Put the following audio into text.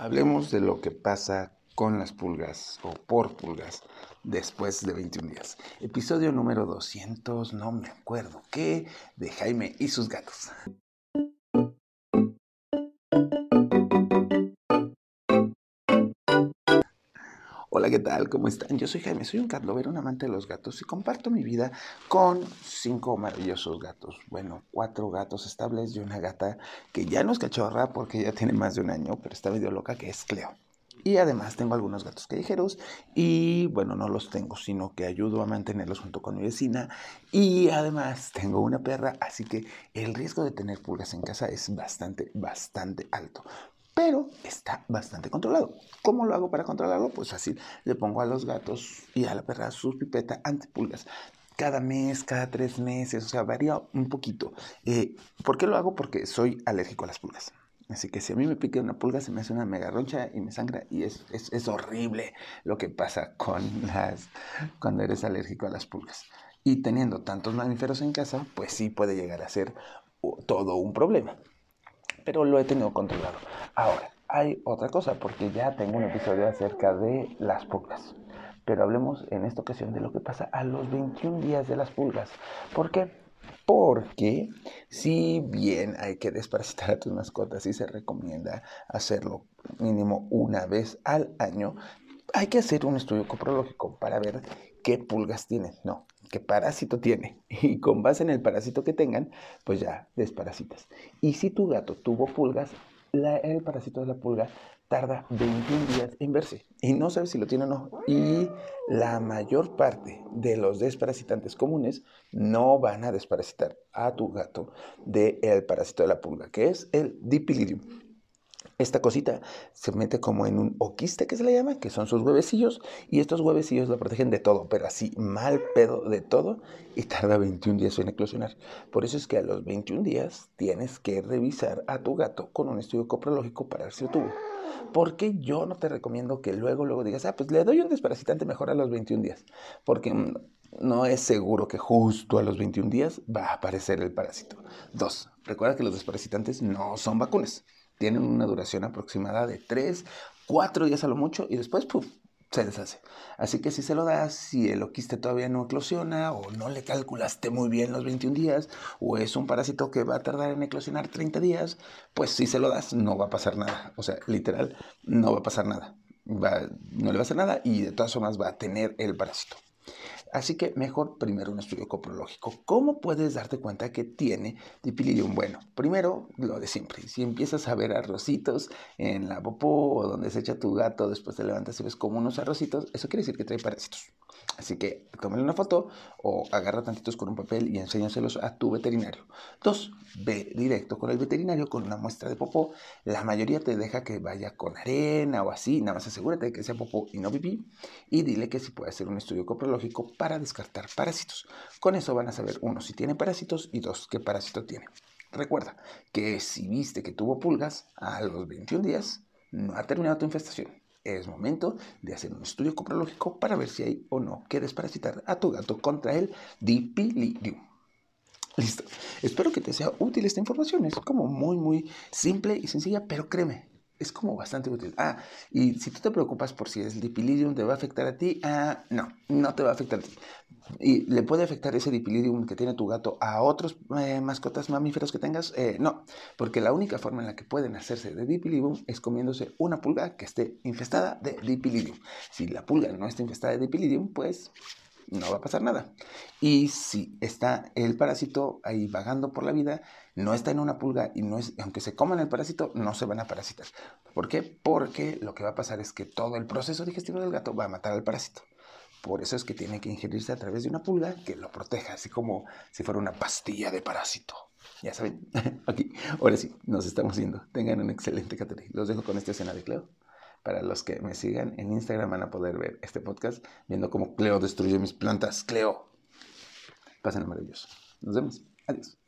Hablemos de lo que pasa con las pulgas o por pulgas después de 21 días. Episodio número 200, no me acuerdo qué, de Jaime y sus gatos. Hola, ¿qué tal? ¿Cómo están? Yo soy Jaime, soy un cat un amante de los gatos y comparto mi vida con cinco maravillosos gatos. Bueno, cuatro gatos estables y una gata que ya no es cachorra porque ya tiene más de un año, pero está medio loca, que es Cleo. Y además tengo algunos gatos callejeros y bueno, no los tengo, sino que ayudo a mantenerlos junto con mi vecina. Y además tengo una perra, así que el riesgo de tener pulgas en casa es bastante, bastante alto pero está bastante controlado. ¿Cómo lo hago para controlarlo? Pues fácil, le pongo a los gatos y a la perra su pipeta antipulgas cada mes, cada tres meses, o sea, varía un poquito. Eh, ¿Por qué lo hago? Porque soy alérgico a las pulgas. Así que si a mí me pica una pulga, se me hace una mega roncha y me sangra y es, es, es horrible lo que pasa con las, cuando eres alérgico a las pulgas. Y teniendo tantos mamíferos en casa, pues sí puede llegar a ser todo un problema pero lo he tenido controlado. Ahora, hay otra cosa, porque ya tengo un episodio acerca de las pulgas. Pero hablemos en esta ocasión de lo que pasa a los 21 días de las pulgas. ¿Por qué? Porque si bien hay que desparasitar a tus mascotas y se recomienda hacerlo mínimo una vez al año, hay que hacer un estudio coprológico para ver qué pulgas tienen. No, qué parásito tiene. Y con base en el parásito que tengan, pues ya desparasitas. Y si tu gato tuvo pulgas, el parásito de la pulga tarda 21 días en verse y no sabes si lo tiene o no. Y la mayor parte de los desparasitantes comunes no van a desparasitar a tu gato del parásito de la pulga, que es el dipilidium. Esta cosita se mete como en un oquiste que se le llama, que son sus huevecillos, y estos huevecillos lo protegen de todo, pero así mal pedo de todo, y tarda 21 días en eclosionar. Por eso es que a los 21 días tienes que revisar a tu gato con un estudio coprológico para ver si lo tuvo. Porque yo no te recomiendo que luego, luego digas, ah, pues le doy un desparasitante mejor a los 21 días, porque mm, no es seguro que justo a los 21 días va a aparecer el parásito. Dos, recuerda que los desparasitantes no son vacunas tienen una duración aproximada de 3, 4 días a lo mucho y después, ¡puf! se deshace. Así que si se lo das, si el oquiste todavía no eclosiona o no le calculaste muy bien los 21 días o es un parásito que va a tardar en eclosionar 30 días, pues si se lo das no va a pasar nada. O sea, literal, no va a pasar nada. no le va a hacer nada y de todas formas va a tener el parásito. Así que mejor primero un estudio coprológico. ¿Cómo puedes darte cuenta que tiene dipilidium? Bueno, primero lo de siempre. Si empiezas a ver arrocitos en la popó o donde se echa tu gato, después te levantas y ves como unos arrocitos, eso quiere decir que trae parásitos. Así que tómale una foto o agarra tantitos con un papel y enséñaselos a tu veterinario. Dos, ve directo con el veterinario con una muestra de popó. La mayoría te deja que vaya con arena o así, nada más asegúrate de que sea popó y no pipí y dile que si puede hacer un estudio coprológico para descartar parásitos. Con eso van a saber, uno, si tiene parásitos y dos, qué parásito tiene. Recuerda que si viste que tuvo pulgas a los 21 días, no ha terminado tu infestación. Es momento de hacer un estudio coprológico para ver si hay o no que desparasitar a tu gato contra el dipilidium. Listo. Espero que te sea útil esta información. Es como muy, muy simple y sencilla, pero créeme, es como bastante útil. Ah, y si tú te preocupas por si el dipilidium te va a afectar a ti, ah, no, no te va a afectar a ti. ¿Y le puede afectar ese dipilidium que tiene tu gato a otros eh, mascotas mamíferos que tengas? Eh, no, porque la única forma en la que pueden hacerse de dipilidium es comiéndose una pulga que esté infestada de dipilidium. Si la pulga no está infestada de dipilidium, pues no va a pasar nada. Y si está el parásito ahí vagando por la vida, no está en una pulga y no es, aunque se coman el parásito, no se van a parasitar. ¿Por qué? Porque lo que va a pasar es que todo el proceso digestivo del gato va a matar al parásito. Por eso es que tiene que ingerirse a través de una pulga que lo proteja, así como si fuera una pastilla de parásito. Ya saben, aquí, ahora sí, nos estamos viendo. Tengan un excelente categoría. Los dejo con esta escena de Cleo. Para los que me sigan en Instagram van a poder ver este podcast viendo cómo Cleo destruye mis plantas. Cleo. Pasen maravilloso. Nos vemos. Adiós.